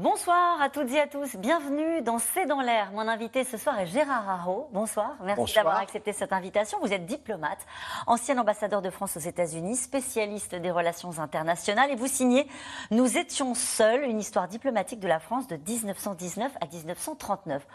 Bonsoir à toutes et à tous, bienvenue dans C'est dans l'air. Mon invité ce soir est Gérard Haro. Bonsoir, merci d'avoir accepté cette invitation. Vous êtes diplomate, ancien ambassadeur de France aux États-Unis, spécialiste des relations internationales et vous signez Nous étions seuls, une histoire diplomatique de la France de 1919 à 1939.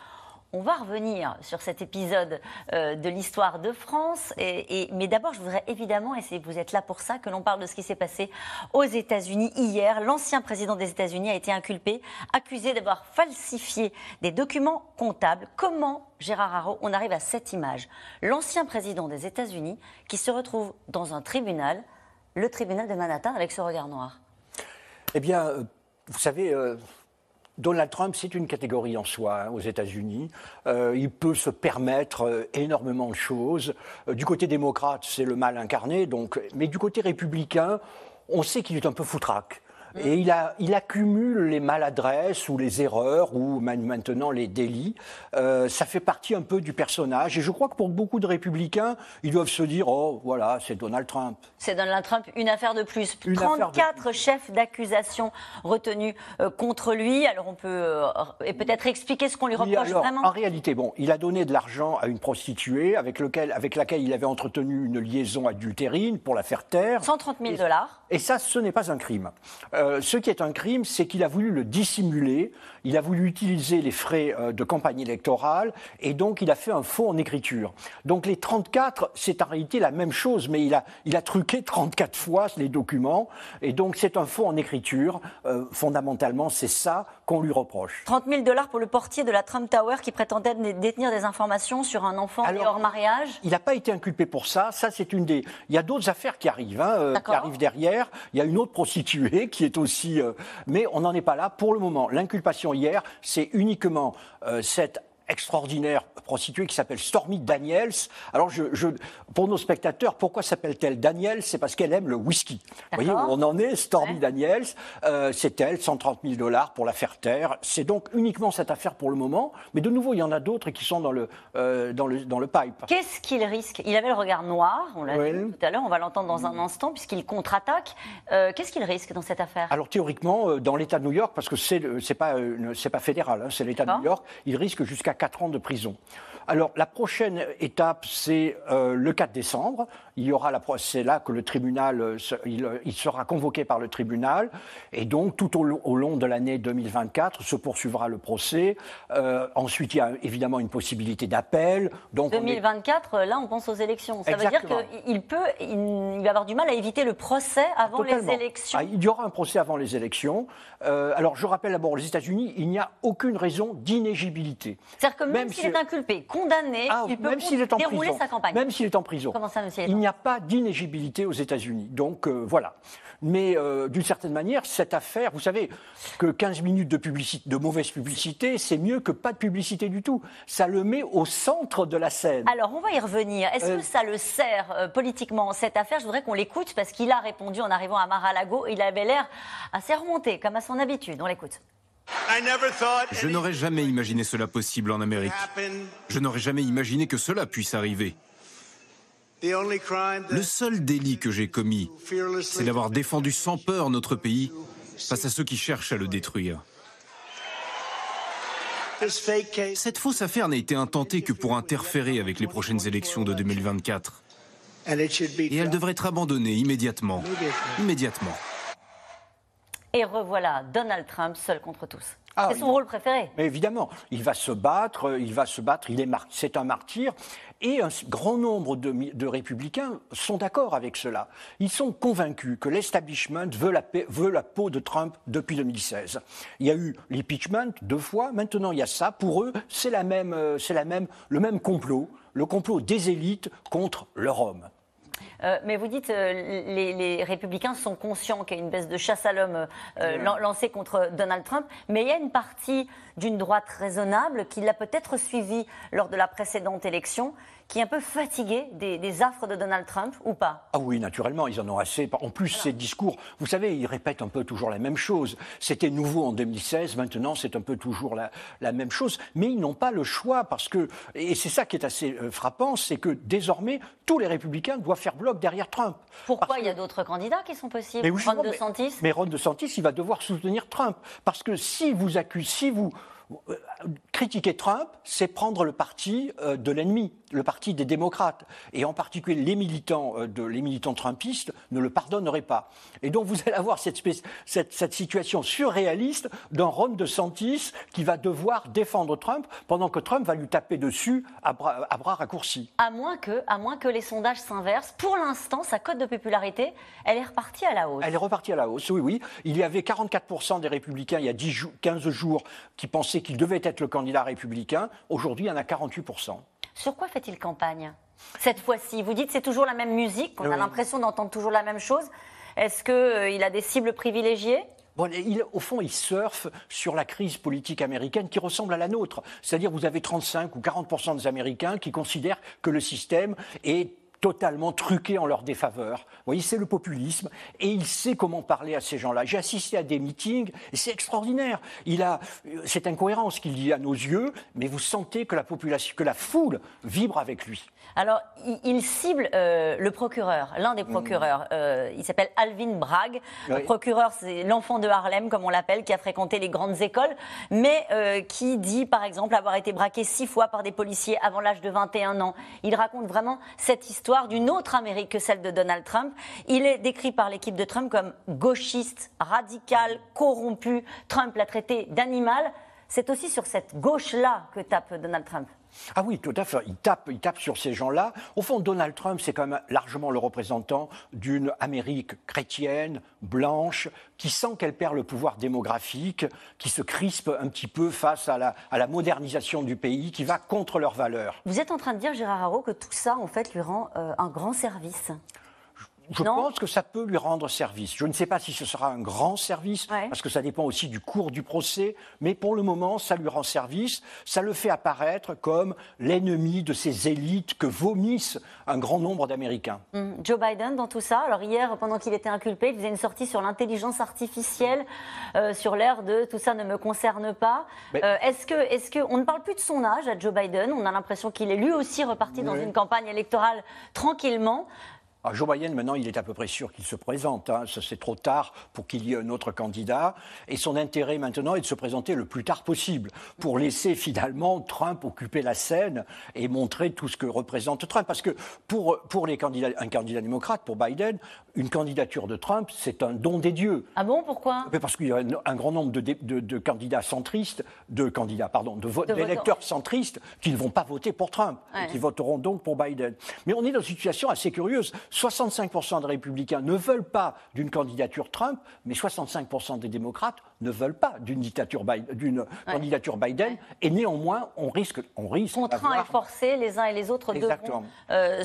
On va revenir sur cet épisode euh, de l'histoire de France. Mais d'abord, je voudrais évidemment, et vous êtes là pour ça, que l'on parle de ce qui s'est passé aux États-Unis hier. L'ancien président des États-Unis a été inculpé, accusé d'avoir falsifié des documents comptables. Comment, Gérard Haro, on arrive à cette image? L'ancien président des États-Unis qui se retrouve dans un tribunal, le tribunal de Manhattan, avec ce regard noir. Eh bien, euh, vous savez, euh, Donald Trump, c'est une catégorie en soi hein, aux États-Unis. Euh, il peut se permettre euh, énormément de choses. Euh, du côté démocrate, c'est le mal incarné, donc, mais du côté républicain, on sait qu'il est un peu foutraque. Et il, a, il, accumule les maladresses ou les erreurs ou maintenant les délits. Euh, ça fait partie un peu du personnage. Et je crois que pour beaucoup de républicains, ils doivent se dire oh, voilà, c'est Donald Trump. C'est Donald Trump, une affaire de plus. 34 chefs d'accusation retenus euh, contre lui. Alors on peut euh, peut-être expliquer ce qu'on lui reproche vraiment? En réalité, bon, il a donné de l'argent à une prostituée avec, lequel, avec laquelle il avait entretenu une liaison adultérine pour la faire taire. 130 000 dollars. Et ça, ce n'est pas un crime. Euh, ce qui est un crime, c'est qu'il a voulu le dissimuler, il a voulu utiliser les frais euh, de campagne électorale, et donc il a fait un faux en écriture. Donc les 34, c'est en réalité la même chose, mais il a, il a truqué 34 fois les documents, et donc c'est un faux en écriture. Euh, fondamentalement, c'est ça qu'on lui reproche. 30 000 dollars pour le portier de la Trump Tower qui prétendait détenir des informations sur un enfant hors mariage Il n'a pas été inculpé pour ça. Ça, c'est une des. Il y a d'autres affaires qui arrivent, hein, qui arrivent derrière. Il y a une autre prostituée qui est aussi. Euh, mais on n'en est pas là pour le moment. L'inculpation hier, c'est uniquement euh, cette extraordinaire prostituée qui s'appelle Stormy Daniels. Alors, je, pour nos spectateurs, pourquoi s'appelle-t-elle Daniels? C'est parce qu'elle aime le whisky. Vous voyez où on en est Stormy Daniels, euh, c'est elle, 130 000 dollars pour la faire taire. C'est donc uniquement cette affaire pour le moment. Mais de nouveau, il y en a d'autres qui sont dans le, euh, dans le, dans le pipe. Qu'est-ce qu'il risque? Il avait le regard noir, on l'a vu tout à l'heure, on va l'entendre dans un instant, puisqu'il contre-attaque. Euh, qu'est-ce qu'il risque dans cette affaire? Alors, théoriquement, dans l'État de New York, parce que c'est pas, pas fédéral, hein, c'est l'État de New York, il risque jusqu'à 4 ans de prison. Alors la prochaine étape, c'est euh, le 4 décembre. Il y aura la c'est là que le tribunal, euh, euh, il, sera convoqué par le tribunal, et donc tout au, long de l'année 2024 se poursuivra le procès. ensuite, il y a évidemment une possibilité d'appel. Donc 2024, là, on pense aux élections. Ça veut dire qu'il peut, il, va avoir du mal à éviter le procès avant les élections. Ah, il y aura un procès avant les élections. alors je rappelle d'abord, aux États-Unis, il n'y a aucune raison d'inégibilité. C'est-à-dire que même, s'il est inculpé, condamné, ah, il peut même s'il est en dérouler prison. sa campagne. Même s'il est en prison. Comment ça, monsieur n'y a pas d'inégibilité aux États-Unis. Donc euh, voilà. Mais euh, d'une certaine manière, cette affaire, vous savez, que 15 minutes de, publicité, de mauvaise publicité, c'est mieux que pas de publicité du tout. Ça le met au centre de la scène. Alors, on va y revenir. Est-ce que euh, ça le sert politiquement, cette affaire? Je voudrais qu'on l'écoute parce qu'il a répondu en arrivant à Mar-a-Lago. Il avait l'air assez remonté, comme à son habitude. On l'écoute. Je n'aurais jamais imaginé cela possible en Amérique. Je n'aurais jamais imaginé que cela puisse arriver. Le seul délit que j'ai commis, c'est d'avoir défendu sans peur notre pays face à ceux qui cherchent à le détruire. Cette fausse affaire n'a été intentée que pour interférer avec les prochaines élections de 2024. Et elle devrait être abandonnée immédiatement. Immédiatement. Et revoilà Donald Trump seul contre tous. Ah, c'est son rôle préféré. Mais évidemment, il va se battre, il va se battre, il est c'est un martyr. Et un grand nombre de, républicains sont d'accord avec cela. Ils sont convaincus que l'establishment veut la, veut la peau de Trump depuis 2016. Il y a eu l'impeachment deux fois, maintenant il y a ça. Pour eux, c'est la même, euh, c'est la même, le même complot, le complot des élites contre leur homme. Euh, mais vous dites euh, les, les républicains sont conscients qu'il y a une baisse de chasse à l'homme euh, lancée contre Donald Trump, mais il y a une partie d'une droite raisonnable qui l'a peut-être suivi lors de la précédente élection, qui est un peu fatigué des, affres de Donald Trump ou pas? Ah oui, naturellement, ils en ont assez. En plus, ces discours, vous savez, ils répètent un peu toujours la même chose. C'était nouveau en 2016, maintenant c'est un peu toujours la, la, même chose. Mais ils n'ont pas le choix parce que, et c'est ça qui est assez frappant, c'est que désormais, tous les républicains doivent faire bloc derrière Trump. Pourquoi il y a d'autres candidats qui sont possibles mais Ron DeSantis mais, mais Ron DeSantis, il va devoir soutenir Trump. Parce que si vous accusez, si vous critiquer Trump, c'est prendre le parti euh, de l'ennemi, le parti des démocrates. Et en particulier, les militants, euh, de, les militants trumpistes ne le pardonneraient pas. Et donc, vous allez avoir cette, cette, situation surréaliste d'un Ron DeSantis qui va devoir défendre Trump pendant que Trump va lui taper dessus à bras, à bras raccourcis. À moins, que, à moins que les sondages s'inversent. Pour l'instant, sa cote de popularité, elle est repartie à la hausse. Elle est repartie à la hausse, oui, oui. Il y avait 44% des républicains il y a 10 15 jours qui pensaient qu'il devait être le candidat républicain. Aujourd'hui, il y en a 48%. Sur quoi fait-il campagne cette fois-ci? Vous dites c'est toujours la même musique, on a l'impression d'entendre toujours la même chose. Est-ce qu'il euh, a des cibles privilégiées? Bon, au fond, il surfe sur la crise politique américaine qui ressemble à la nôtre. C'est-à-dire, vous avez 35 ou 40% des Américains qui considèrent que le système est totalement truqué en leur défaveur. Vous voyez, c'est le populisme et il sait comment parler à ces gens-là. J'ai assisté à des meetings et c'est extraordinaire. Il a cette incohérence qu'il dit à nos yeux, mais vous sentez que la population, que la foule vibre avec lui. Alors, il, cible euh, le procureur, l'un des mm. procureurs. Euh, il s'appelle Alvin Bragg. Le procureur, c'est l'enfant de Harlem, comme on l'appelle, qui a fréquenté les grandes écoles, mais euh, qui dit, par exemple, avoir été braqué six fois par des policiers avant l'âge de 21 ans. Il raconte vraiment cette histoire d'une autre Amérique que celle de Donald Trump. Il est décrit par l'équipe de Trump comme gauchiste, radical, corrompu. Trump l'a traité d'animal. C'est aussi sur cette gauche-là que tape Donald Trump. Ah oui, tout à fait. Il tape, il tape sur ces gens-là. Au fond, Donald Trump, c'est quand même largement le représentant d'une Amérique chrétienne, blanche, qui sent qu'elle perd le pouvoir démographique, qui se crispe un petit peu face à la, modernisation du pays, qui va contre leurs valeurs. Vous êtes en train de dire, Gérard Haro, que tout ça, en fait, lui rend euh, un grand service je pense que ça peut lui rendre service. Je ne sais pas si ce sera un grand service, parce que ça dépend aussi du cours du procès, mais pour le moment, ça lui rend service. Ça le fait apparaître comme l'ennemi de ces élites que vomissent un grand nombre d'Américains. Hum, Joe Biden dans tout ça. Alors hier, pendant qu'il était inculpé, il faisait une sortie sur l'intelligence artificielle, euh, sur l'air de tout ça ne me concerne pas. Euh, est-ce que, est-ce que, on ne parle plus de son âge à Joe Biden On a l'impression qu'il est lui aussi reparti dans une campagne électorale tranquillement. Alors, Joe Biden, maintenant, il est à peu près sûr qu'il se présente. Hein. C'est trop tard pour qu'il y ait un autre candidat. Et son intérêt maintenant est de se présenter le plus tard possible pour laisser finalement Trump occuper la scène et montrer tout ce que représente Trump. Parce que pour, pour les candidats, un candidat démocrate, pour Biden, une candidature de Trump, c'est un don des dieux. Ah bon, pourquoi? Parce qu'il y a un, grand nombre de, de, candidats centristes, de candidats, pardon, d'électeurs centristes qui ne vont pas voter pour Trump, et qui voteront donc pour Biden. Mais on est dans une situation assez curieuse. 65% des républicains ne veulent pas d'une candidature Trump, mais 65% des démocrates ne veulent pas d'une d'une candidature Biden. Et néanmoins, on risque, on risque. Contraint et forcé, les uns et les autres devront euh,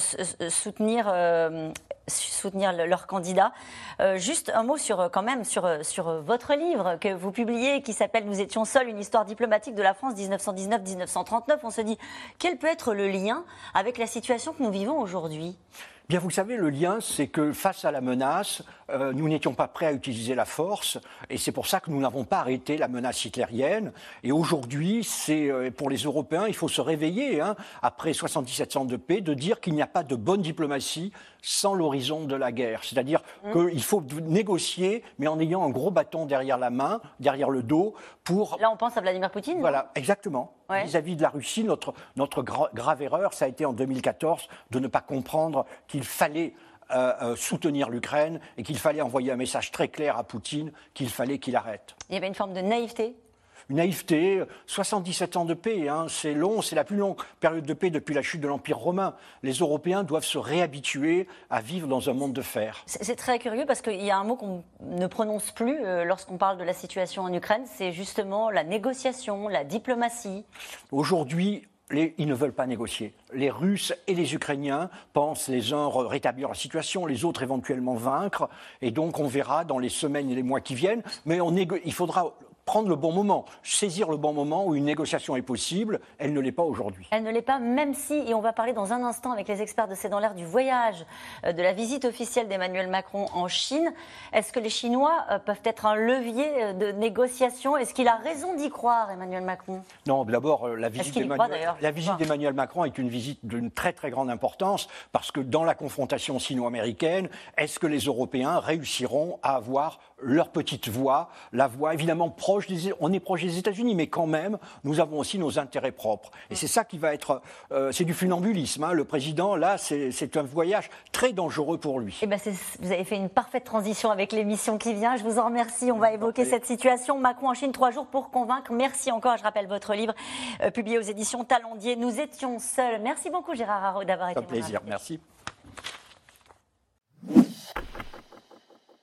soutenir. Euh, soutenir leur candidat. Euh, juste un mot sur, quand même sur, sur votre livre que vous publiez qui s'appelle Nous étions seuls, une histoire diplomatique de la France 1919-1939. On se dit, quel peut être le lien avec la situation que nous vivons aujourd'hui? Bien, vous savez, le lien, c'est que face à la menace, euh, nous n'étions pas prêts à utiliser la force, et c'est pour ça que nous n'avons pas arrêté la menace hitlérienne. Et aujourd'hui, c'est euh, pour les Européens, il faut se réveiller, hein, après 77 ans de paix, de dire qu'il n'y a pas de bonne diplomatie sans l'horizon de la guerre. C'est-à-dire mmh. qu'il faut négocier, mais en ayant un gros bâton derrière la main, derrière le dos, pour... Là, on pense à Vladimir Poutine Voilà, exactement. Vis-à-vis de la Russie, notre, notre grave erreur, ça a été en 2014 de ne pas comprendre qu'il fallait euh, euh, soutenir l'Ukraine et qu'il fallait envoyer un message très clair à Poutine qu'il fallait qu'il arrête. Il y avait une forme de naïveté une naïveté, 77 ans de paix, hein, c'est long, c'est la plus longue période de paix depuis la chute de l'Empire romain. Les Européens doivent se réhabituer à vivre dans un monde de fer. C'est très curieux parce qu'il y a un mot qu'on ne prononce plus euh, lorsqu'on parle de la situation en Ukraine, c'est justement la négociation, la diplomatie. Aujourd'hui, ils ne veulent pas négocier. Les Russes et les Ukrainiens pensent les uns rétablir la situation, les autres éventuellement vaincre. Et donc on verra dans les semaines et les mois qui viennent. Mais on il faudra prendre le bon moment, saisir le bon moment où une négociation est possible. Elle ne l'est pas aujourd'hui. Elle ne l'est pas, même si, et on va parler dans un instant avec les experts de C'est dans l'air du voyage, euh, de la visite officielle d'Emmanuel Macron en Chine. Est-ce que les Chinois euh, peuvent être un levier euh, de négociation? Est-ce qu'il a raison d'y croire, Emmanuel Macron? Non, d'abord, la visite d'Emmanuel Macron est une visite d'une très très grande importance parce que dans la confrontation sino-américaine, est-ce que les Européens réussiront à avoir leur petite voix, la voix évidemment proche des, on est proche des États-Unis, mais quand même, nous avons aussi nos intérêts propres. Et c'est ça qui va être, euh, c'est du funambulisme. Hein. Le président, là, c'est un voyage très dangereux pour lui. Eh ben vous avez fait une parfaite transition avec l'émission qui vient. Je vous en remercie. On va évoquer cette situation. Macron en Chine, trois jours pour convaincre. Merci encore. Je rappelle votre livre euh, publié aux éditions Talendier. Nous étions seuls. Merci beaucoup, Gérard Haro, d'avoir été. Un plaisir. Merci.